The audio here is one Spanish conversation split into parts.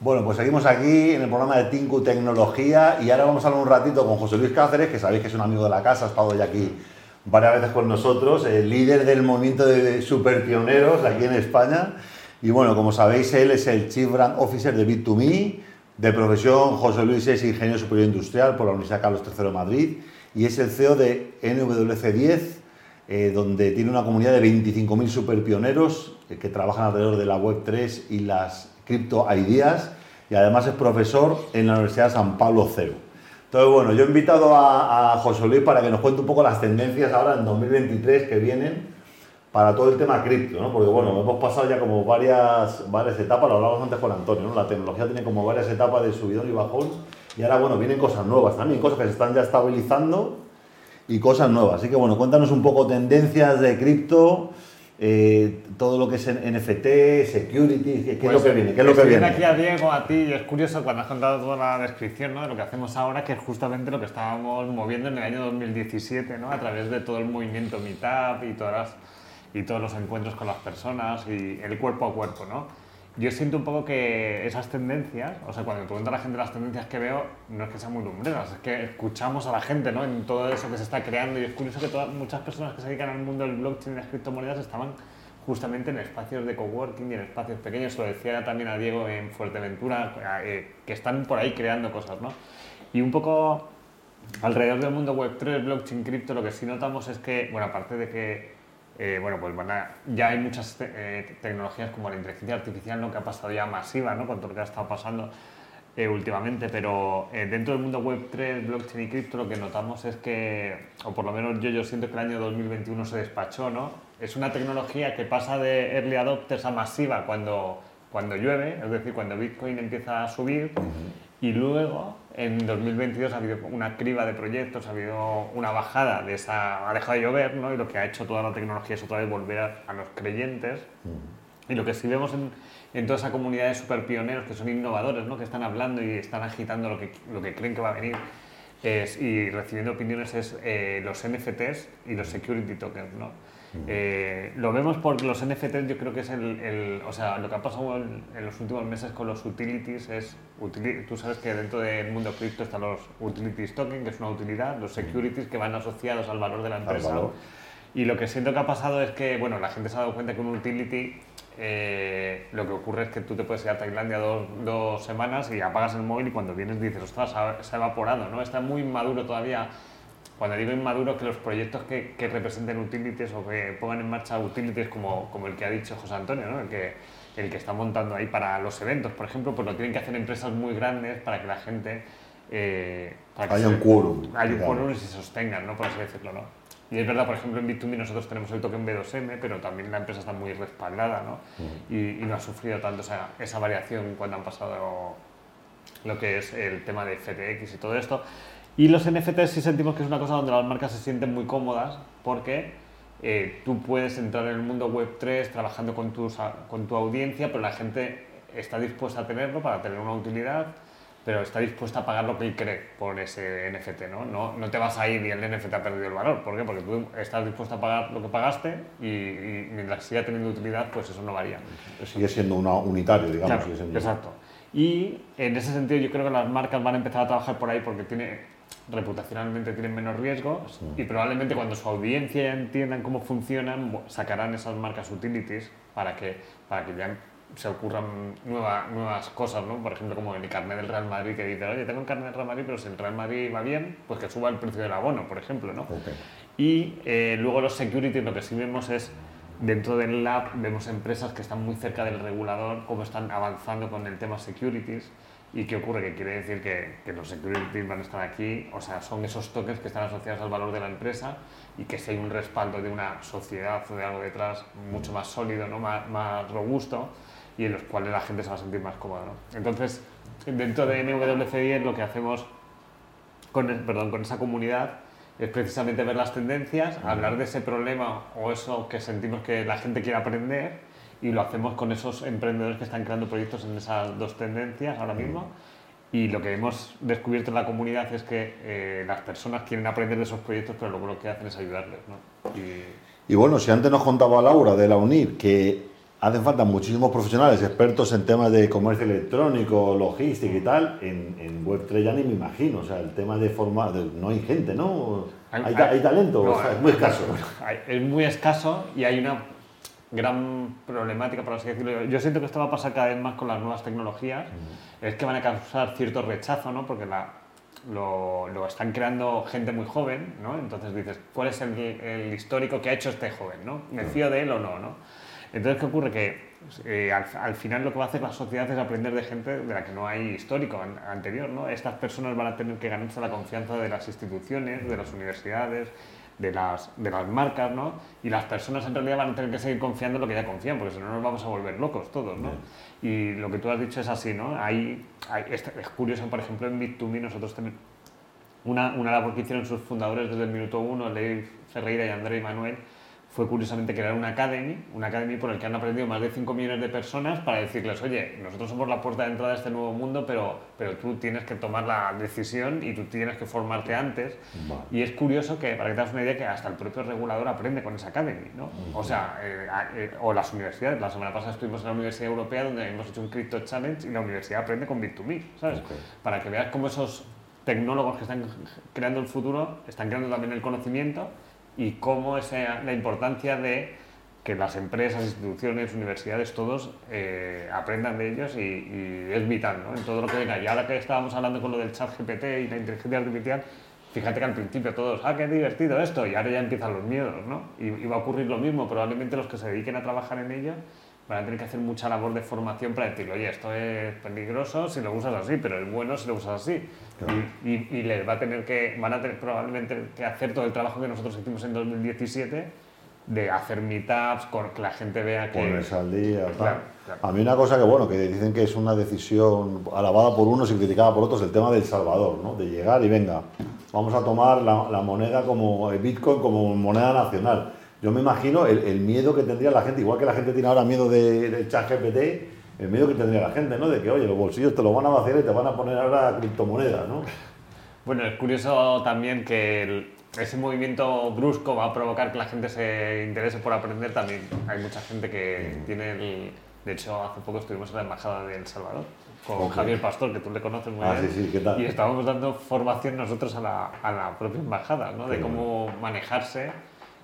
Bueno, pues seguimos aquí en el programa de Tinku Tecnología y ahora vamos a hablar un ratito con José Luis Cáceres, que sabéis que es un amigo de la casa, ha estado ya aquí varias veces con nosotros, el líder del movimiento de superpioneros aquí en España. Y bueno, como sabéis, él es el Chief Brand Officer de Bit2Me, de profesión José Luis es ingeniero superior industrial por la Universidad Carlos III de Madrid y es el CEO de NWC10, eh, donde tiene una comunidad de 25.000 superpioneros eh, que trabajan alrededor de la Web3 y las cripto ideas y además es profesor en la Universidad de San Pablo CEU. Entonces, bueno, yo he invitado a, José Luis para que nos cuente un poco las tendencias ahora en 2023 que vienen para todo el tema cripto, ¿no? Porque bueno, hemos pasado ya como varias, varias etapas, lo hablábamos antes con Antonio. La tecnología tiene como varias etapas de subidón y bajón y ahora bueno, vienen cosas nuevas también, cosas que se están ya estabilizando y cosas nuevas. Así que bueno, cuéntanos un poco tendencias de cripto, eh, todo lo que es NFT, security, ¿qué, es lo Pues, que viene? ¿Qué es lo que viene? aquí a Diego, a ti, y es curioso cuando has contado toda la descripción ¿no? de lo que hacemos ahora, que es justamente lo que estábamos moviendo en el año 2017, ¿no? a través de todo el movimiento Meetup y, todas las- y todos los encuentros con las personas y el cuerpo a cuerpo. ¿no? Yo siento un poco que esas tendencias, o sea, cuando me pregunta la gente las tendencias que veo, no es que sean muy lumbreras, es que escuchamos a la gente ¿no? en todo eso que se está creando y es curioso que todas, muchas personas que se dedican al mundo del blockchain y las criptomonedas estaban justamente en espacios de coworking y en espacios pequeños, lo decía también a Diego en Fuerteventura, eh, que están por ahí creando cosas, ¿no? Y un poco alrededor del mundo Web3, blockchain, cripto, lo que sí notamos es que, bueno, aparte de que, eh, bueno, pues van a- ya hay muchas te- eh, tecnologías como la inteligencia artificial, ¿no? Que ha pasado ya masiva, ¿no? Con todo lo que ha estado pasando eh, últimamente, pero dentro del mundo Web3, blockchain y cripto lo que notamos es que, o por lo menos yo, yo siento que el año 2021 se despachó, ¿no? Es una tecnología que pasa de early adopters a masiva cuando, cuando llueve, es decir, cuando Bitcoin empieza a subir, y luego en 2022 ha habido una criba de proyectos, ha habido una bajada de esa, ha dejado de llover, ¿no? Y lo que ha hecho toda la tecnología es otra vez volver a, a los creyentes. Y lo que sí vemos en, en toda esa comunidad de super pioneros que son innovadores, ¿no? que están hablando y están agitando lo que, lo que creen que va a venir es- y recibiendo opiniones es eh, los NFTs y los security tokens. ¿no? Eh, lo vemos porque los NFTs yo creo que es el, el- o sea, lo que ha pasado en, en los últimos meses con los utilities es, tú sabes que dentro del mundo cripto están los utilities token, que es una utilidad, los securities que van asociados al valor de la empresa. Y lo que siento que ha pasado es que, bueno, la gente se ha dado cuenta que un utility, eh, lo que ocurre es que tú te puedes ir a Tailandia dos, dos semanas y apagas el móvil y cuando vienes dices, ostras, se ha, se ha evaporado, ¿no? Está muy inmaduro todavía. Cuando digo inmaduro, que los proyectos que, que representen utilities o que pongan en marcha utilities como, como el que ha dicho José Antonio, ¿no? El que, el que está montando ahí para los eventos, por ejemplo, pues lo tienen que hacer empresas muy grandes para que la gente... eh, para que Haya se- un quórum, Hay un quórum y se sostengan, ¿no? Por así decirlo, ¿no? Y es verdad, por ejemplo, en Bit2Me nosotros tenemos el token B2M, pero también la empresa está muy respaldada, ¿no? y, y no ha sufrido tanto esa, esa variación cuando han pasado lo que es el tema de FTX y todo esto. Y los NFTs sí sentimos que es una cosa donde las marcas se sienten muy cómodas porque eh, tú puedes entrar en el mundo Web3 trabajando con, tus, con tu audiencia, pero la gente está dispuesta a tenerlo para tener una utilidad, pero está dispuesta a pagar lo que él cree por ese NFT, ¿no? No, no te vas a ir y el NFT ha perdido el valor. ¿Por qué? Porque tú estás dispuesto a pagar lo que pagaste y, y mientras siga teniendo utilidad, pues eso no varía. Sigue siendo una unitario, digamos. Claro, sigue siendo- exacto. Y en ese sentido yo creo que las marcas van a empezar a trabajar por ahí porque tiene, reputacionalmente tienen menos riesgo y probablemente cuando su audiencia ya entiendan cómo funcionan, sacarán esas marcas utilities para que, para que ya se ocurran nueva- nuevas cosas, ¿no? Por ejemplo, como el carnet del Real Madrid que dice, oye, tengo un carnet del Real Madrid, pero si el Real Madrid va bien, pues que suba el precio del abono, por ejemplo, ¿no? Y eh, luego los securities lo que sí vemos es, dentro del lab, vemos empresas que están muy cerca del regulador, cómo están avanzando con el tema securities. ¿Y qué ocurre? Que quiere decir que, que los securities van a estar aquí, o sea, son esos tokens que están asociados al valor de la empresa y que si hay un respaldo de una sociedad o de algo detrás mucho más sólido, ¿no? más, más robusto y en los cuales la gente se va a sentir más cómoda. ¿no? Entonces, dentro de NWC10 lo que hacemos con, el- perdón, con esa comunidad es precisamente ver las tendencias, hablar de ese problema o eso que sentimos que la gente quiere aprender y lo hacemos con esos emprendedores que están creando proyectos en esas dos tendencias ahora mismo. Y lo que hemos descubierto en la comunidad es que eh, las personas quieren aprender de esos proyectos, pero luego lo que hacen es ayudarles. ¿no? Y, Y bueno, si antes nos contaba Laura de la UNIR que hacen falta muchísimos profesionales expertos en temas de comercio electrónico, logística y tal. En, en Web3 ya ni me imagino. O sea, el tema de forma. no hay gente, ¿no? Hay, talento, es muy escaso. es muy escaso y hay una gran problemática, por así decirlo. Yo siento que esto va a pasar cada vez más con las nuevas tecnologías. Es que van a causar cierto rechazo, ¿no? Porque la, lo, lo, están creando gente muy joven, ¿no? Entonces dices, ¿cuál es el, el, histórico que ha hecho este joven, ¿no? ¿Me fío de él o no, no? Entonces, ¿qué ocurre? Que eh, al, final lo que va a hacer la sociedad es aprender de gente de la que no hay histórico anterior, ¿no? Estas personas van a tener que ganarse la confianza de las instituciones, de las universidades, de las, de las marcas, ¿no? Y las personas en realidad van a tener que seguir confiando en lo que ya confían, porque si no nos vamos a volver locos todos, ¿no? Y lo que tú has dicho es así, ¿no? Hay, hay, es, curioso, por ejemplo, en Bit2Me nosotros tenemos una, una labor que hicieron sus fundadores desde el minuto uno, Leif Ferreira y André Manuel, fue curiosamente crear una academy, una academy por el que han aprendido más de 5 millones de personas para decirles, oye, nosotros somos la puerta de entrada de este nuevo mundo, pero, pero tú tienes que tomar la decisión y tú tienes que formarte antes. Y es curioso que, para que te hagas una idea, que hasta el propio regulador aprende con esa academy, ¿no? O sea, eh, eh, o las universidades. La semana pasada estuvimos en la Universidad Europea donde hemos hecho un Crypto Challenge y la universidad aprende con Bit2Me, ¿sabes? Para que veas cómo esos tecnólogos que están creando el futuro están creando también el conocimiento y cómo es la importancia de que las empresas, instituciones, universidades, todos eh, aprendan de ellos y, es vital ¿no? en todo lo que venga. Y ahora que estábamos hablando con lo del chat GPT y la inteligencia artificial, fíjate que al principio todos, ah, qué divertido esto, y ahora ya empiezan los miedos, ¿no? Y, y va a ocurrir lo mismo, probablemente los que se dediquen a trabajar en ello van a tener que hacer mucha labor de formación para decirle, oye, esto es peligroso si lo usas así, pero es bueno si lo usas así. Y, y, les va a tener que, van a tener probablemente que hacer todo el trabajo que nosotros hicimos en 2017 de hacer meetups, con que la gente vea que... Ponerse al día, A mí una cosa que, bueno, que dicen que es una decisión alabada por unos y criticada por otros, el tema del Salvador, ¿no? De llegar y venga, vamos a tomar la, la moneda como el Bitcoin como moneda nacional yo me imagino el, miedo que tendría la gente, igual que la gente tiene ahora miedo del de chat GPT, el miedo que tendría la gente, ¿no? De que, oye, los bolsillos te lo van a vaciar y te van a poner ahora criptomonedas, ¿no? Bueno, es curioso también que ese movimiento brusco va a provocar que la gente se interese por aprender también. Hay mucha gente que tiene el... De hecho, hace poco estuvimos en la Embajada de El Salvador con Javier Pastor, que tú le conoces muy ah, bien. Sí, sí, ¿qué tal? Y estábamos dando formación nosotros a la, a la propia embajada, ¿no? De cómo manejarse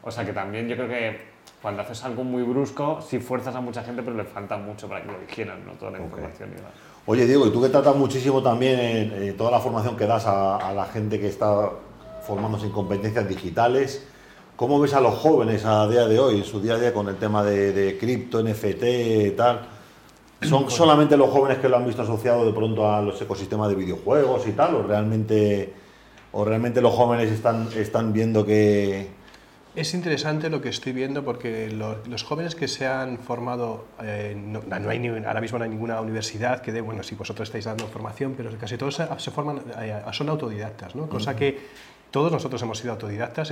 o sea que también yo creo que cuando haces algo muy brusco, sí fuerzas a mucha gente, pero le falta mucho para que lo digieran, ¿no? Toda la información y demás. Oye, Diego, y tú que tratas muchísimo también en, toda la formación que das a, la gente que está formándose en competencias digitales, ¿cómo ves a los jóvenes a día de hoy, en su día a día con el tema de, cripto, NFT y tal? ¿Son solamente los jóvenes que lo han visto asociado de pronto a los ecosistemas de videojuegos y tal? ¿O realmente, o realmente los jóvenes están, están viendo que, es interesante lo que estoy viendo porque los, jóvenes que se han formado, eh, no, hay ahora mismo no hay ninguna universidad que dé, bueno, si vosotros estáis dando formación, pero casi todos se, forman, eh, son autodidactas, ¿no? cosa que todos nosotros hemos sido autodidactas,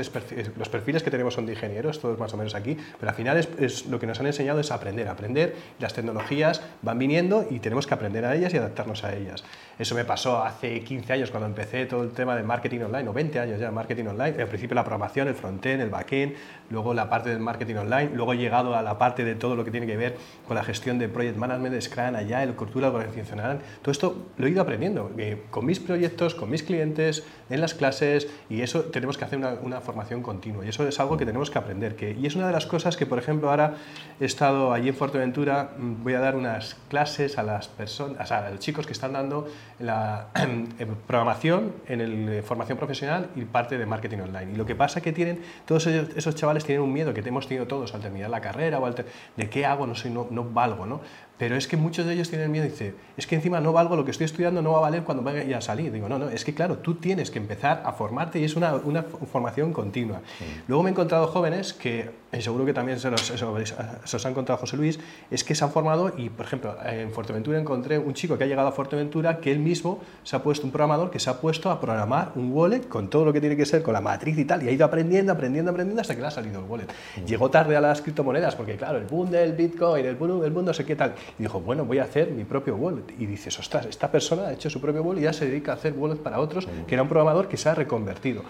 los perfiles que tenemos son de ingenieros, todos más o menos aquí, pero al final es, lo que nos han enseñado es aprender, aprender, las tecnologías van viniendo y tenemos que aprender a ellas y adaptarnos a ellas. Eso me pasó hace 15 años cuando empecé todo el tema de marketing online, o 20 años ya, marketing online, al principio la programación, el frontend, el backend, luego la parte del marketing online, luego he llegado a la parte de todo lo que tiene que ver con la gestión de project management, Scrum, allá, el cultura organizacional, todo esto lo he ido aprendiendo, eh, con mis proyectos, con mis clientes, en las clases, y eso tenemos que hacer una, formación continua y eso es algo que tenemos que aprender. Que, y es una de las cosas que, por ejemplo, ahora he estado allí en Fuerteventura, mm, voy a dar unas clases a las personas, a los chicos que están dando la programación, en el, eh, formación profesional y parte de marketing online. Y lo que pasa es que tienen, todos esos, chavales tienen un miedo que hemos tenido todos al terminar la carrera o al de qué hago, no, soy, no, no valgo, ¿no? Pero es que muchos de ellos tienen miedo y dicen, es que encima no valgo, lo que estoy estudiando no va a valer cuando vaya a salir. Digo, no, no, es que claro, tú tienes que empezar a formarte y es una, una formación continua. Luego me he encontrado jóvenes que, y seguro que también se los, se os han contado José Luis, es que se han formado y, por ejemplo, en Fuerteventura encontré un chico que ha llegado a Fuerteventura que él mismo se ha puesto, un programador que se ha puesto a programar un wallet con todo lo que tiene que ser, con la matriz y tal, y ha ido aprendiendo, aprendiendo, aprendiendo hasta que le ha salido el wallet. Llegó tarde a las criptomonedas porque, claro, el boom del Bitcoin, el boom, el boom no sé qué tal y dijo, bueno, voy a hacer mi propio wallet. Y dices, ostras, esta persona ha hecho su propio wallet y ya se dedica a hacer wallets para otros, que era un programador que se ha reconvertido.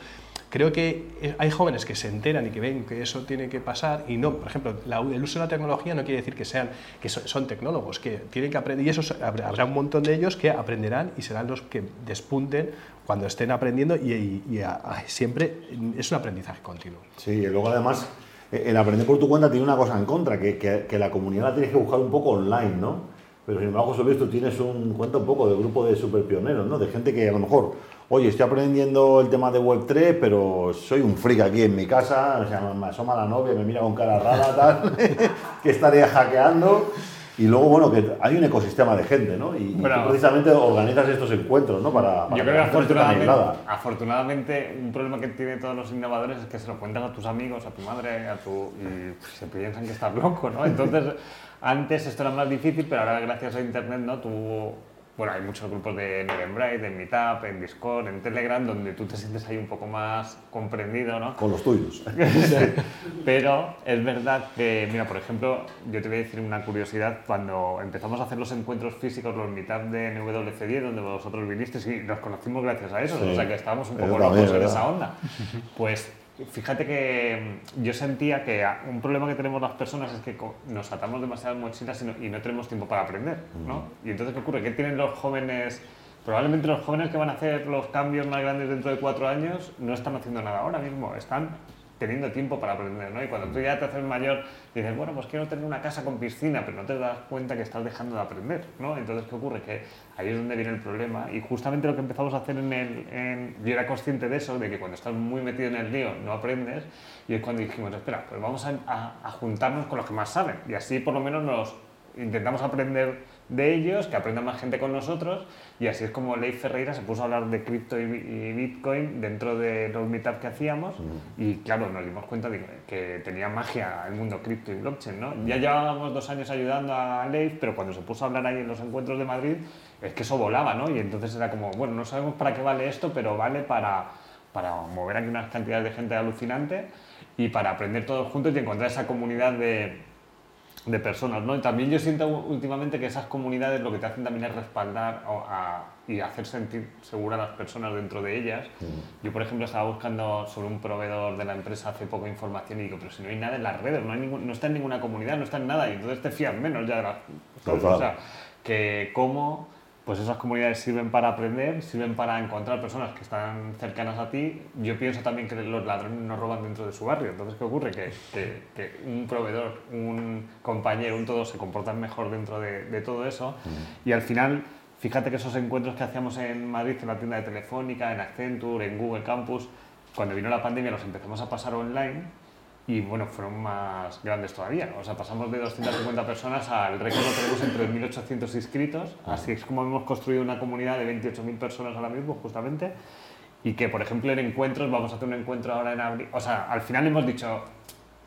Creo que hay jóvenes que se enteran y que ven que eso tiene que pasar y no, por ejemplo, el uso de la tecnología no quiere decir que sean que son, tecnólogos, que tienen que aprender y eso habrá un montón de ellos que aprenderán y serán los que despunten cuando estén aprendiendo y, siempre es un aprendizaje continuo. Sí, y luego además eh, el aprender por tu cuenta tiene una cosa en contra, que, que, la comunidad la tienes que buscar un poco online, ¿no? Pero sin embargo, sobre esto tienes un cuenta un poco de grupo de super pioneros, ¿no? De gente que a lo mejor oye, estoy aprendiendo el tema de Web3, pero soy un freak aquí en mi casa, o sea, me asoma la novia, me mira con cara rara, tal, que estaría hackeando. Y luego, bueno, que hay un ecosistema de gente, ¿no? Y, precisamente organizas estos encuentros, ¿no? Para, yo creo que afortunadamente, afortunadamente, un problema que tienen todos los innovadores es que se lo cuentan a tus amigos, a tu madre, a tu... y se piensan que estás loco, ¿no? Entonces, antes esto era más difícil, pero ahora gracias a Internet, ¿no? Tú bueno, hay muchos grupos de Eventbrite, en Meetup, en Discord, en Telegram, donde tú te sientes ahí un poco más comprendido, ¿no? Con los tuyos. Pero es verdad que, mira, por ejemplo, yo te voy a decir una curiosidad, cuando empezamos a hacer los encuentros físicos, los Meetup de NWC10, donde vosotros vinisteis y nos conocimos gracias a eso, o sea que estábamos un poco locos en esa onda, pues Fíjate que mm, yo sentía que un problema que tenemos las personas es que nos atamos demasiadas mochilas y no, tenemos tiempo para aprender, ¿no? Y entonces, ¿qué ocurre? ¿Qué tienen los jóvenes? Probablemente los jóvenes que van a hacer los cambios más grandes dentro de cuatro años no están haciendo nada ahora mismo, están teniendo tiempo para aprender, ¿no? Y cuando tú ya te haces mayor, dices, bueno, pues quiero tener una casa con piscina, pero no te das cuenta que estás dejando de aprender, ¿no? Entonces, ¿qué ocurre? Que ahí es donde viene el problema y justamente lo que empezamos a hacer en el... yo era consciente de eso, de que cuando estás muy metido en el lío no aprendes y es cuando dijimos, espera, pues vamos a, a juntarnos con los que más saben y así por lo menos nos intentamos aprender de ellos, que aprenda más gente con nosotros y así es como Leif Ferreira se puso a hablar de cripto y, Bitcoin dentro de los meetups que hacíamos y claro, nos dimos cuenta de que tenía magia el mundo cripto y blockchain, ¿no? Ya llevábamos dos años ayudando a Leif, pero cuando se puso a hablar ahí en los encuentros de Madrid, es que eso volaba, ¿no? Y entonces era como, bueno, no sabemos para qué vale esto, pero vale para, para mover aquí unas cantidades de gente alucinante y para aprender todos juntos y encontrar esa comunidad de de personas, ¿no? Y también yo siento últimamente que esas comunidades lo que te hacen también es respaldar y hacer sentir segura a las personas dentro de ellas. Mm. Yo, por ejemplo, estaba buscando sobre un proveedor de la empresa hace poco información y digo, pero si no hay nada en las redes, no, hay no está en ninguna comunidad, no está en nada, y entonces te fías menos ya de las... O sea, que cómo pues esas comunidades sirven para aprender, sirven para encontrar personas que están cercanas a ti. Yo pienso también que los ladrones no roban dentro de su barrio. Entonces, ¿qué ocurre? Que, que, un proveedor, un compañero, un todo se comportan mejor dentro de, de todo eso. Mm. Y al final, fíjate que esos encuentros que hacíamos en Madrid, en la tienda de Telefónica, en Accenture, en Google Campus, cuando vino la pandemia los empezamos a pasar online y bueno, fueron más grandes todavía. O sea, pasamos de 250 personas al récord lo tenemos en 3.800 inscritos. Así es como hemos construido una comunidad de 28.000 personas ahora mismo, justamente. Y que, por ejemplo, en encuentros, vamos a hacer un encuentro ahora en abril. O sea, al final hemos dicho,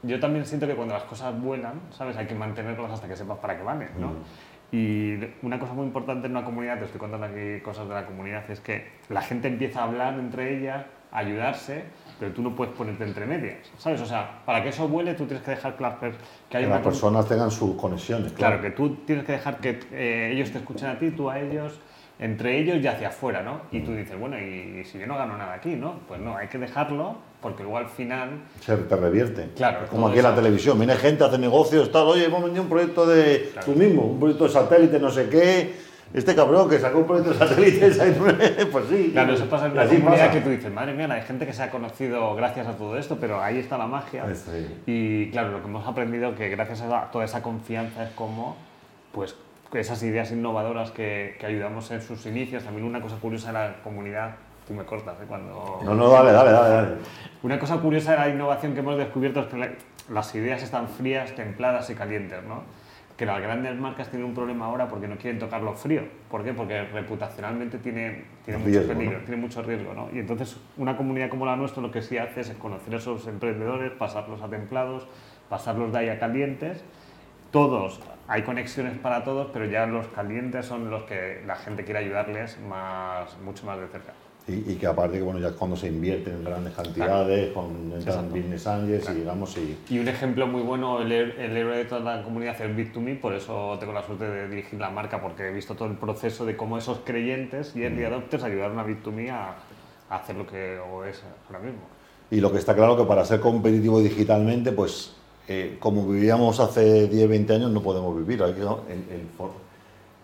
yo también siento que cuando las cosas vuelan, ¿sabes? Hay que mantenerlas hasta que sepas para qué valen, ¿no? Y una cosa muy importante en una comunidad, te estoy contando aquí cosas de la comunidad, es que la gente empieza a hablar entre ellas, ayudarse pero tú no puedes ponerte entre medias, ¿sabes? O sea, para que eso vuele tú tienes que dejar claro que, hay las personas tengan sus conexiones. Claro. que tú tienes que dejar que eh, ellos te escuchen a ti, tú a ellos, entre ellos y hacia afuera, ¿no? Y tú dices, bueno, ¿y, si yo no gano nada aquí, no? Pues no, hay que dejarlo porque luego al final... Se te revierte. Claro. Como aquí en la televisión, viene gente, hace negocios, tal, oye, hemos vendido un proyecto de tú mismo, un proyecto de satélite, no sé qué este cabrón que sacó un proyecto de satélites, pues sí. Claro, eso pasa en comunidad que tú dices, madre mía, hay gente que se ha conocido gracias a todo esto, pero ahí está la magia. Y claro, lo que hemos aprendido que gracias a toda esa confianza es como, pues, esas ideas innovadoras que, que ayudamos en sus inicios. También una cosa curiosa de la comunidad Tú me cortas, ¿eh? Cuando... No, no, dale, dale, dale, dale. Una cosa curiosa de la innovación que hemos descubierto es que las ideas están frías, templadas y calientes, ¿no? Que las grandes marcas tienen un problema ahora porque no quieren tocarlo frío. ¿Por qué? Porque reputacionalmente tiene, tiene mucho peligro, tiene mucho riesgo. ¿no? Y entonces una comunidad como la nuestra lo que sí hace es conocer a esos emprendedores, pasarlos a templados, pasarlos de ahí a calientes. Todos, hay conexiones para todos, pero ya los calientes son los que la gente quiere ayudarles más, mucho más de cerca. Y, que aparte que bueno, ya cuando se invierte en grandes cantidades, con entran business angels y digamos y... Y un ejemplo muy bueno, el, el héroe de toda la comunidad es Bit2Me, por eso tengo la suerte de dirigir la marca, porque he visto todo el proceso de cómo esos creyentes y early mm. adopters ayudaron a Bit2Me a, hacer lo que es ahora mismo. Y lo que está claro que para ser competitivo digitalmente, pues eh, como vivíamos hace 10, 20 años, no podemos vivir. el, el,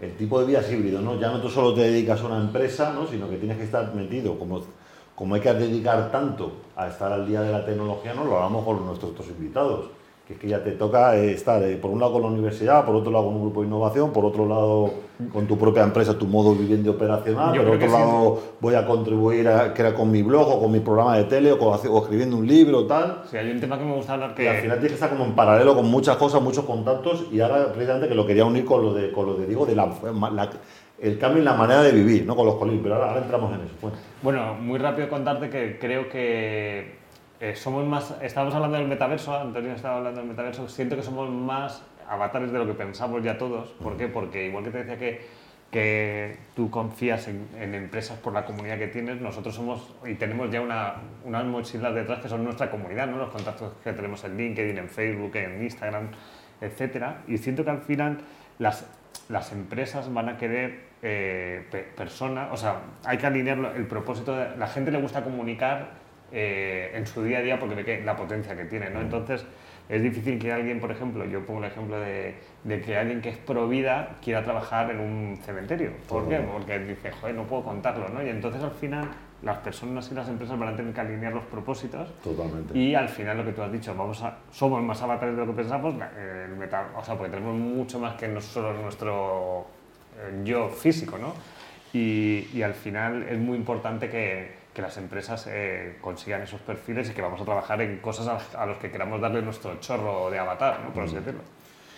el tipo de vida es híbrido, ¿no? Ya no tú solo te dedicas a una empresa, ¿no? Sino que tienes que estar metido, como, hay que dedicar tanto a estar al día de la tecnología, ¿no? Lo hablamos con nuestros otros invitados que es que ya te toca eh, estar eh, por un lado con la universidad, por otro lado con un grupo de innovación, por otro lado con tu propia empresa, tu modo viviente operacional, por otro lado voy a contribuir a crear con mi blog o con mi programa de tele o, escribiendo un libro tal. Sí, hay un tema que me gusta hablar que... al final tienes que estar como en paralelo con muchas cosas, muchos contactos y ahora precisamente que lo quería unir con lo de, con lo de digo, de la, el cambio en la manera de vivir, ¿no? Con los colibríes, pero ahora, entramos en eso. Bueno, muy rápido contarte que creo que eh, somos más, estábamos hablando del metaverso, Antonio estaba hablando del metaverso, siento que somos más avatares de lo que pensamos ya todos. ¿Por qué? Porque igual que te decía que, que tú confías en, empresas por la comunidad que tienes, nosotros somos y tenemos ya una, unas mochilas detrás que son nuestra comunidad, ¿no? los contactos que tenemos en LinkedIn, en Facebook, en Instagram, etc. Y siento que al final las, las empresas van a querer eh, personas, o sea, hay que alinear el propósito, de, la gente le gusta comunicar eh, en su día a día porque ve la potencia que tiene, ¿no? Entonces, es difícil que alguien, por ejemplo, yo pongo el ejemplo de, que alguien que es pro vida quiera trabajar en un cementerio. ¿Por qué? Porque dice, joder, no puedo contarlo, ¿no? Y entonces al final las personas y las empresas van a tener que alinear los propósitos. Totalmente. Y al final lo que tú has dicho, vamos a, somos más avatares de lo que pensamos, el o sea, porque tenemos mucho más que no solo nuestro eh, yo físico, ¿no? Y, y al final es muy importante que, que las empresas eh, consigan esos perfiles y que vamos a trabajar en cosas a, los que queramos darle nuestro chorro de avatar, ¿no? por así decirlo.